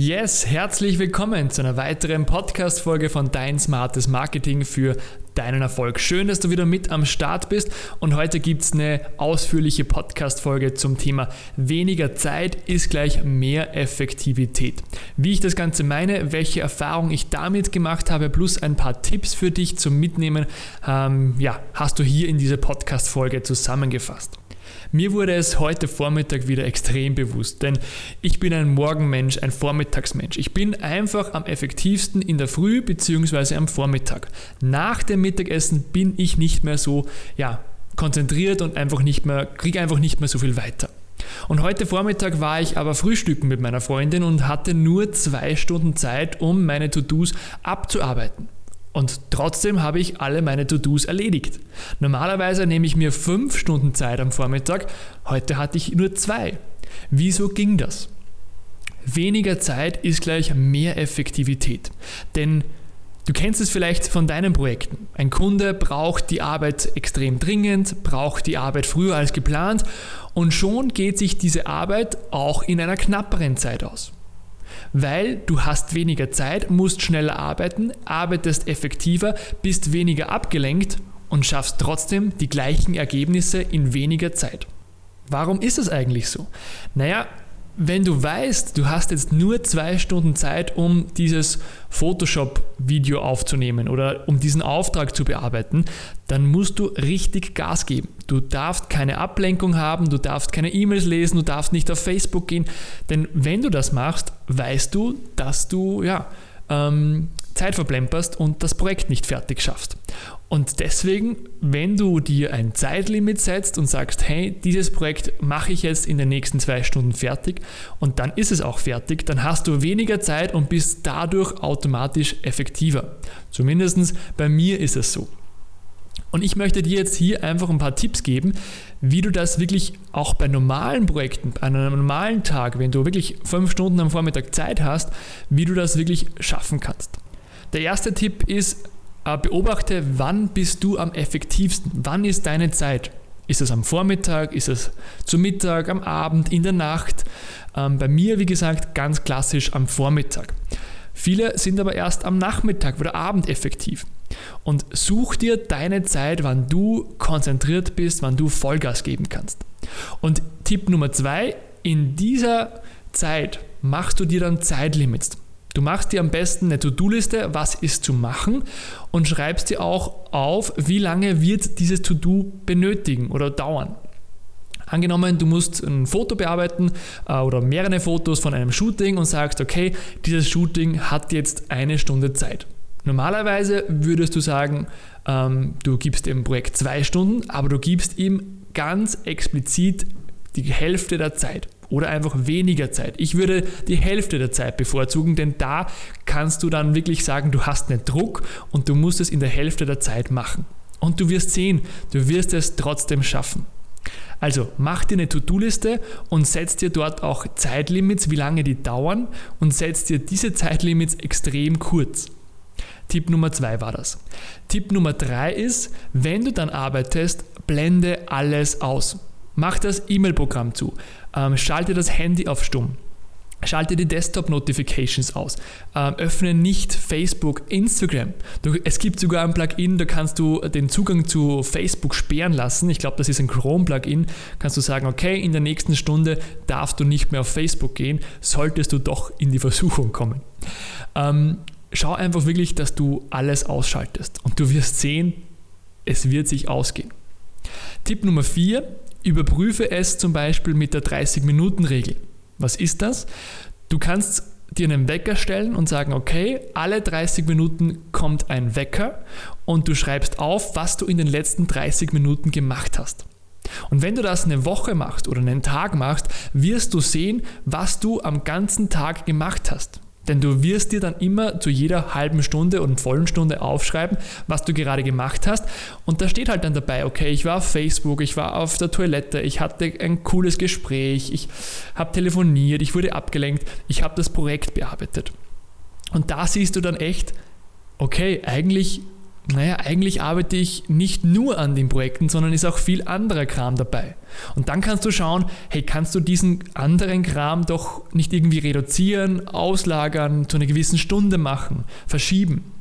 Yes, herzlich willkommen zu einer weiteren Podcast-Folge von Dein smartes Marketing für deinen Erfolg. Schön, dass du wieder mit am Start bist und heute gibt es eine ausführliche Podcast-Folge zum Thema weniger Zeit ist gleich mehr Effektivität. Wie ich das Ganze meine, welche Erfahrung ich damit gemacht habe, plus ein paar Tipps für dich zum Mitnehmen, ähm, ja, hast du hier in dieser Podcast-Folge zusammengefasst. Mir wurde es heute Vormittag wieder extrem bewusst, denn ich bin ein Morgenmensch, ein Vormittagsmensch. Ich bin einfach am effektivsten in der Früh bzw. am Vormittag. Nach dem Mittagessen bin ich nicht mehr so, ja, konzentriert und einfach nicht mehr, kriege einfach nicht mehr so viel weiter. Und heute Vormittag war ich aber frühstücken mit meiner Freundin und hatte nur zwei Stunden Zeit, um meine To-Dos abzuarbeiten. Und trotzdem habe ich alle meine To-Dos erledigt. Normalerweise nehme ich mir fünf Stunden Zeit am Vormittag, heute hatte ich nur zwei. Wieso ging das? Weniger Zeit ist gleich mehr Effektivität. Denn du kennst es vielleicht von deinen Projekten. Ein Kunde braucht die Arbeit extrem dringend, braucht die Arbeit früher als geplant und schon geht sich diese Arbeit auch in einer knapperen Zeit aus weil du hast weniger Zeit, musst schneller arbeiten, arbeitest effektiver, bist weniger abgelenkt und schaffst trotzdem die gleichen Ergebnisse in weniger Zeit. Warum ist es eigentlich so? Naja, wenn du weißt, du hast jetzt nur zwei Stunden Zeit, um dieses Photoshop-Video aufzunehmen oder um diesen Auftrag zu bearbeiten, dann musst du richtig Gas geben. Du darfst keine Ablenkung haben, du darfst keine E-Mails lesen, du darfst nicht auf Facebook gehen, denn wenn du das machst, weißt du, dass du ja ähm, Zeit verplemperst und das Projekt nicht fertig schaffst. Und deswegen, wenn du dir ein Zeitlimit setzt und sagst, hey, dieses Projekt mache ich jetzt in den nächsten zwei Stunden fertig und dann ist es auch fertig, dann hast du weniger Zeit und bist dadurch automatisch effektiver. Zumindest bei mir ist es so. Und ich möchte dir jetzt hier einfach ein paar Tipps geben, wie du das wirklich auch bei normalen Projekten, an einem normalen Tag, wenn du wirklich fünf Stunden am Vormittag Zeit hast, wie du das wirklich schaffen kannst. Der erste Tipp ist, äh, beobachte, wann bist du am effektivsten? Wann ist deine Zeit? Ist es am Vormittag? Ist es zu Mittag, am Abend, in der Nacht? Ähm, bei mir, wie gesagt, ganz klassisch am Vormittag. Viele sind aber erst am Nachmittag oder Abend effektiv. Und such dir deine Zeit, wann du konzentriert bist, wann du Vollgas geben kannst. Und Tipp Nummer zwei, in dieser Zeit machst du dir dann Zeitlimits. Du machst dir am besten eine To-Do-Liste, was ist zu machen und schreibst dir auch auf, wie lange wird dieses To-Do benötigen oder dauern. Angenommen, du musst ein Foto bearbeiten äh, oder mehrere Fotos von einem Shooting und sagst, okay, dieses Shooting hat jetzt eine Stunde Zeit. Normalerweise würdest du sagen, ähm, du gibst dem Projekt zwei Stunden, aber du gibst ihm ganz explizit die Hälfte der Zeit oder einfach weniger Zeit. Ich würde die Hälfte der Zeit bevorzugen, denn da kannst du dann wirklich sagen, du hast einen Druck und du musst es in der Hälfte der Zeit machen. Und du wirst sehen, du wirst es trotzdem schaffen. Also mach dir eine To-Do-Liste und setz dir dort auch Zeitlimits, wie lange die dauern und setz dir diese Zeitlimits extrem kurz. Tipp Nummer zwei war das. Tipp Nummer drei ist, wenn du dann arbeitest, blende alles aus. Mach das E-Mail-Programm zu. Ähm, schalte das Handy auf Stumm. Schalte die Desktop-Notifications aus. Ähm, öffne nicht Facebook, Instagram. Du, es gibt sogar ein Plugin, da kannst du den Zugang zu Facebook sperren lassen. Ich glaube, das ist ein Chrome-Plugin. Kannst du sagen, okay, in der nächsten Stunde darfst du nicht mehr auf Facebook gehen, solltest du doch in die Versuchung kommen. Ähm, schau einfach wirklich, dass du alles ausschaltest und du wirst sehen, es wird sich ausgehen. Tipp Nummer 4, Überprüfe es zum Beispiel mit der 30-Minuten-Regel. Was ist das? Du kannst dir einen Wecker stellen und sagen, okay, alle 30 Minuten kommt ein Wecker und du schreibst auf, was du in den letzten 30 Minuten gemacht hast. Und wenn du das eine Woche machst oder einen Tag machst, wirst du sehen, was du am ganzen Tag gemacht hast. Denn du wirst dir dann immer zu jeder halben Stunde und vollen Stunde aufschreiben, was du gerade gemacht hast. Und da steht halt dann dabei, okay, ich war auf Facebook, ich war auf der Toilette, ich hatte ein cooles Gespräch, ich habe telefoniert, ich wurde abgelenkt, ich habe das Projekt bearbeitet. Und da siehst du dann echt, okay, eigentlich naja, eigentlich arbeite ich nicht nur an den Projekten, sondern ist auch viel anderer Kram dabei. Und dann kannst du schauen, hey, kannst du diesen anderen Kram doch nicht irgendwie reduzieren, auslagern, zu einer gewissen Stunde machen, verschieben.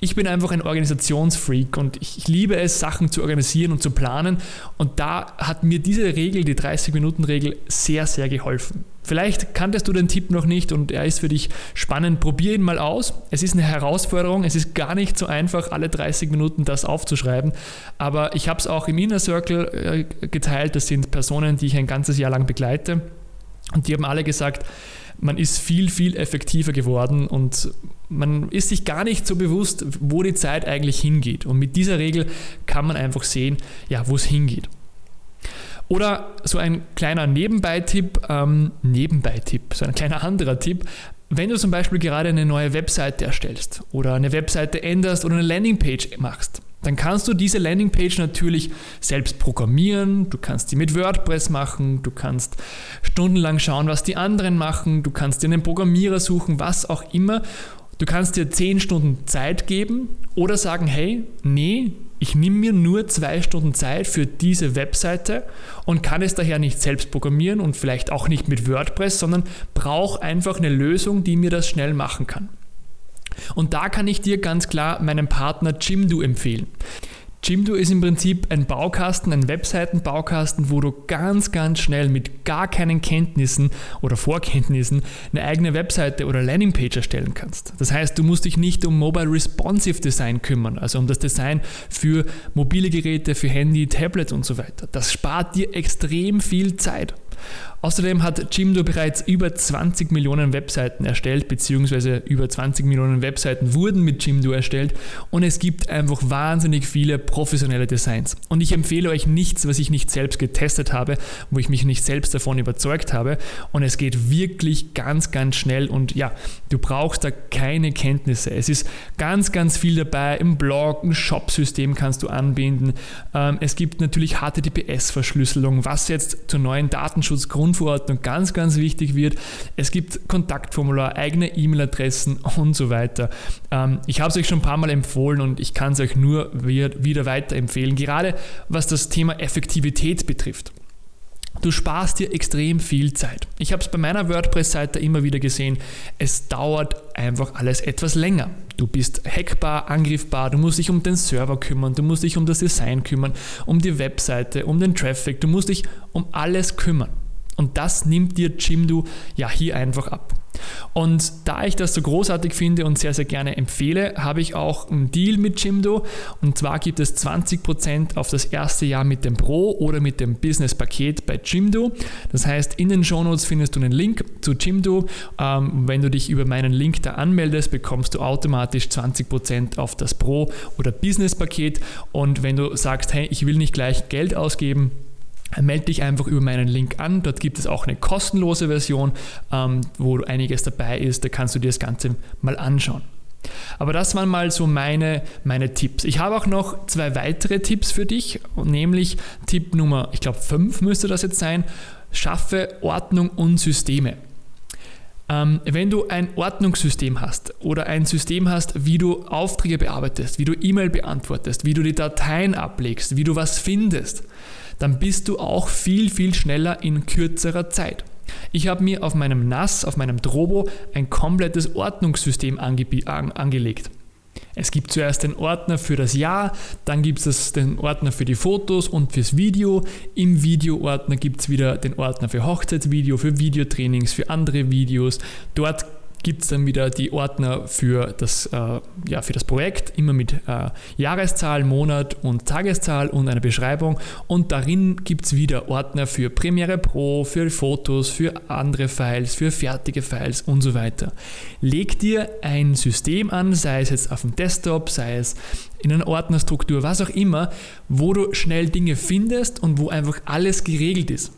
Ich bin einfach ein Organisationsfreak und ich liebe es, Sachen zu organisieren und zu planen. Und da hat mir diese Regel, die 30-Minuten-Regel, sehr, sehr geholfen. Vielleicht kanntest du den Tipp noch nicht und er ist für dich spannend. Probier ihn mal aus. Es ist eine Herausforderung. Es ist gar nicht so einfach, alle 30 Minuten das aufzuschreiben. Aber ich habe es auch im Inner Circle äh, geteilt. Das sind Personen, die ich ein ganzes Jahr lang begleite. Und die haben alle gesagt, man ist viel, viel effektiver geworden und man ist sich gar nicht so bewusst, wo die Zeit eigentlich hingeht. Und mit dieser Regel kann man einfach sehen, ja, wo es hingeht. Oder so ein kleiner Nebenbei-Tipp, ähm, Nebenbei-Tipp, so ein kleiner anderer Tipp. Wenn du zum Beispiel gerade eine neue Webseite erstellst oder eine Webseite änderst oder eine Landingpage machst, dann kannst du diese Landingpage natürlich selbst programmieren, du kannst die mit WordPress machen, du kannst stundenlang schauen, was die anderen machen, du kannst dir einen Programmierer suchen, was auch immer. Du kannst dir 10 Stunden Zeit geben oder sagen, hey, nee, ich nehme mir nur zwei Stunden Zeit für diese Webseite und kann es daher nicht selbst programmieren und vielleicht auch nicht mit WordPress, sondern brauche einfach eine Lösung, die mir das schnell machen kann. Und da kann ich dir ganz klar meinen Partner Jimdo empfehlen. Jimdo ist im Prinzip ein Baukasten, ein Webseitenbaukasten, wo du ganz, ganz schnell mit gar keinen Kenntnissen oder Vorkenntnissen eine eigene Webseite oder Landingpage erstellen kannst. Das heißt, du musst dich nicht um Mobile Responsive Design kümmern, also um das Design für mobile Geräte, für Handy, Tablet und so weiter. Das spart dir extrem viel Zeit. Außerdem hat Jimdo bereits über 20 Millionen Webseiten erstellt, beziehungsweise über 20 Millionen Webseiten wurden mit Jimdo erstellt und es gibt einfach wahnsinnig viele professionelle Designs. Und ich empfehle euch nichts, was ich nicht selbst getestet habe, wo ich mich nicht selbst davon überzeugt habe. Und es geht wirklich ganz, ganz schnell und ja, du brauchst da keine Kenntnisse. Es ist ganz, ganz viel dabei. Im Blog, ein Shop-System kannst du anbinden. Ähm, es gibt natürlich HTTPS-Verschlüsselung, was jetzt zur neuen Datenschutzgrund Grundverordnung ganz, ganz wichtig wird. Es gibt Kontaktformular, eigene E-Mail-Adressen und so weiter. Ähm, ich habe es euch schon ein paar Mal empfohlen und ich kann es euch nur wieder weiterempfehlen, gerade was das Thema Effektivität betrifft. Du sparst dir extrem viel Zeit. Ich habe es bei meiner WordPress-Seite immer wieder gesehen. Es dauert einfach alles etwas länger. Du bist hackbar, angriffbar, du musst dich um den Server kümmern, du musst dich um das Design kümmern, um die Webseite, um den Traffic, du musst dich um alles kümmern. Und das nimmt dir Jimdo ja hier einfach ab. Und da ich das so großartig finde und sehr, sehr gerne empfehle, habe ich auch einen Deal mit Jimdo. Und zwar gibt es 20% auf das erste Jahr mit dem Pro oder mit dem Business-Paket bei Jimdo. Das heißt, in den Shownotes findest du einen Link zu Jimdo. Ähm, wenn du dich über meinen Link da anmeldest, bekommst du automatisch 20% auf das Pro- oder Business-Paket. Und wenn du sagst, hey, ich will nicht gleich Geld ausgeben, Melde dich einfach über meinen Link an. Dort gibt es auch eine kostenlose Version, ähm, wo einiges dabei ist. Da kannst du dir das Ganze mal anschauen. Aber das waren mal so meine, meine Tipps. Ich habe auch noch zwei weitere Tipps für dich, nämlich Tipp Nummer, ich glaube 5 müsste das jetzt sein, schaffe Ordnung und Systeme. Ähm, wenn du ein Ordnungssystem hast oder ein System hast, wie du Aufträge bearbeitest, wie du E-Mail beantwortest, wie du die Dateien ablegst, wie du was findest, dann bist du auch viel, viel schneller in kürzerer Zeit. Ich habe mir auf meinem NAS, auf meinem Drobo, ein komplettes Ordnungssystem ange angelegt. Es gibt zuerst den Ordner für das Jahr, dann gibt es den Ordner für die Fotos und fürs Video. Im Videoordner gibt es wieder den Ordner für Hochzeitsvideo, für Videotrainings, für andere Videos. Dort gibt es dann wieder die Ordner für das, äh, ja, für das Projekt, immer mit äh, Jahreszahl, Monat und Tageszahl und einer Beschreibung. Und darin gibt es wieder Ordner für Premiere Pro, für Fotos, für andere Files, für fertige Files und so weiter. Leg dir ein System an, sei es jetzt auf dem Desktop, sei es in einer Ordnerstruktur, was auch immer, wo du schnell Dinge findest und wo einfach alles geregelt ist.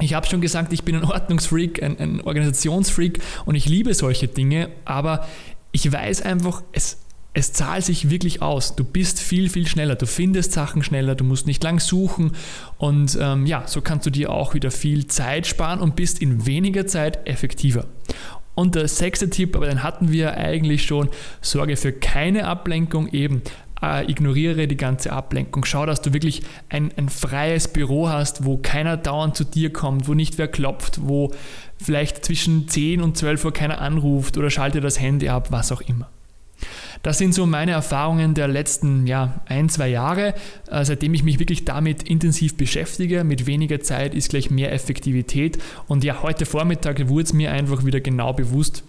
Ich habe schon gesagt, ich bin ein Ordnungsfreak, ein, ein Organisationsfreak und ich liebe solche Dinge, aber ich weiß einfach, es, es zahlt sich wirklich aus. Du bist viel, viel schneller. Du findest Sachen schneller, du musst nicht lang suchen. Und ähm, ja, so kannst du dir auch wieder viel Zeit sparen und bist in weniger Zeit effektiver. Und der sechste Tipp, aber den hatten wir eigentlich schon, sorge für keine Ablenkung eben äh, ignoriere die ganze Ablenkung. Schau, dass du wirklich ein, ein freies Büro hast, wo keiner dauernd zu dir kommt, wo nicht wer klopft, wo vielleicht zwischen 10 und 12 Uhr keiner anruft oder schalte das Handy ab, was auch immer. Das sind so meine Erfahrungen der letzten ja, ein, zwei Jahre, äh, seitdem ich mich wirklich damit intensiv beschäftige. Mit weniger Zeit ist gleich mehr Effektivität. Und ja, heute Vormittag wurde es mir einfach wieder genau bewusst,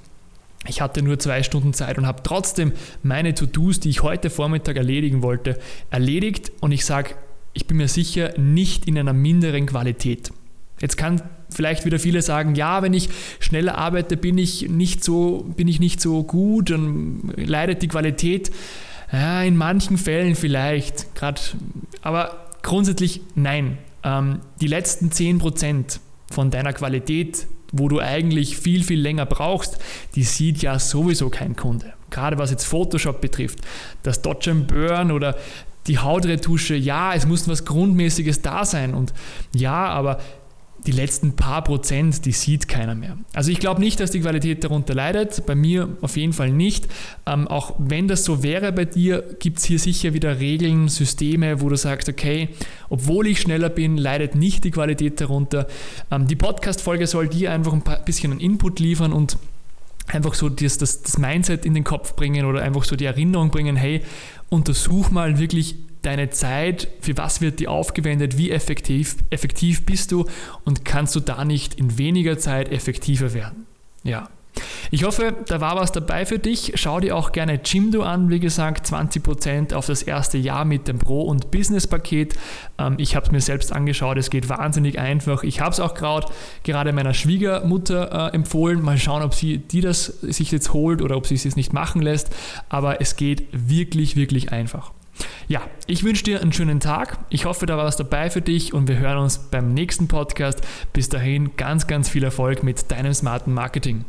ich hatte nur zwei Stunden Zeit und habe trotzdem meine To-Dos, die ich heute Vormittag erledigen wollte, erledigt. Und ich sage, ich bin mir sicher, nicht in einer minderen Qualität. Jetzt kann vielleicht wieder viele sagen, ja, wenn ich schneller arbeite, bin ich nicht so, bin ich nicht so gut, dann leidet die Qualität. Ja, in manchen Fällen vielleicht, gerade, aber grundsätzlich nein. Ähm, die letzten 10% von deiner Qualität, wo du eigentlich viel, viel länger brauchst, die sieht ja sowieso kein Kunde. Gerade was jetzt Photoshop betrifft, das Dodge and Burn oder die Hautretusche, ja, es muss was Grundmäßiges da sein und ja, aber die letzten paar Prozent, die sieht keiner mehr. Also ich glaube nicht, dass die Qualität darunter leidet, bei mir auf jeden Fall nicht. Ähm, auch wenn das so wäre bei dir, gibt es hier sicher wieder Regeln, Systeme, wo du sagst, okay, obwohl ich schneller bin, leidet nicht die Qualität darunter. Ähm, die Podcast-Folge soll dir einfach ein paar, bisschen einen Input liefern und einfach so das, das, das Mindset in den Kopf bringen oder einfach so die Erinnerung bringen, hey, untersuch mal wirklich deine Zeit, für was wird die aufgewendet, wie effektiv, effektiv bist du und kannst du da nicht in weniger Zeit effektiver werden. Ja. Ich hoffe, da war was dabei für dich. Schau dir auch gerne Jimdo an. Wie gesagt, 20% auf das erste Jahr mit dem Pro- und Business-Paket. Ähm, ich habe es mir selbst angeschaut. Es geht wahnsinnig einfach. Ich habe es auch gerade meiner Schwiegermutter äh, empfohlen. Mal schauen, ob sie die das sich jetzt holt oder ob sie es jetzt nicht machen lässt. Aber es geht wirklich, wirklich einfach. Ja, ich wünsche dir einen schönen Tag. Ich hoffe, da war was dabei für dich und wir hören uns beim nächsten Podcast. Bis dahin ganz, ganz viel Erfolg mit deinem smarten Marketing.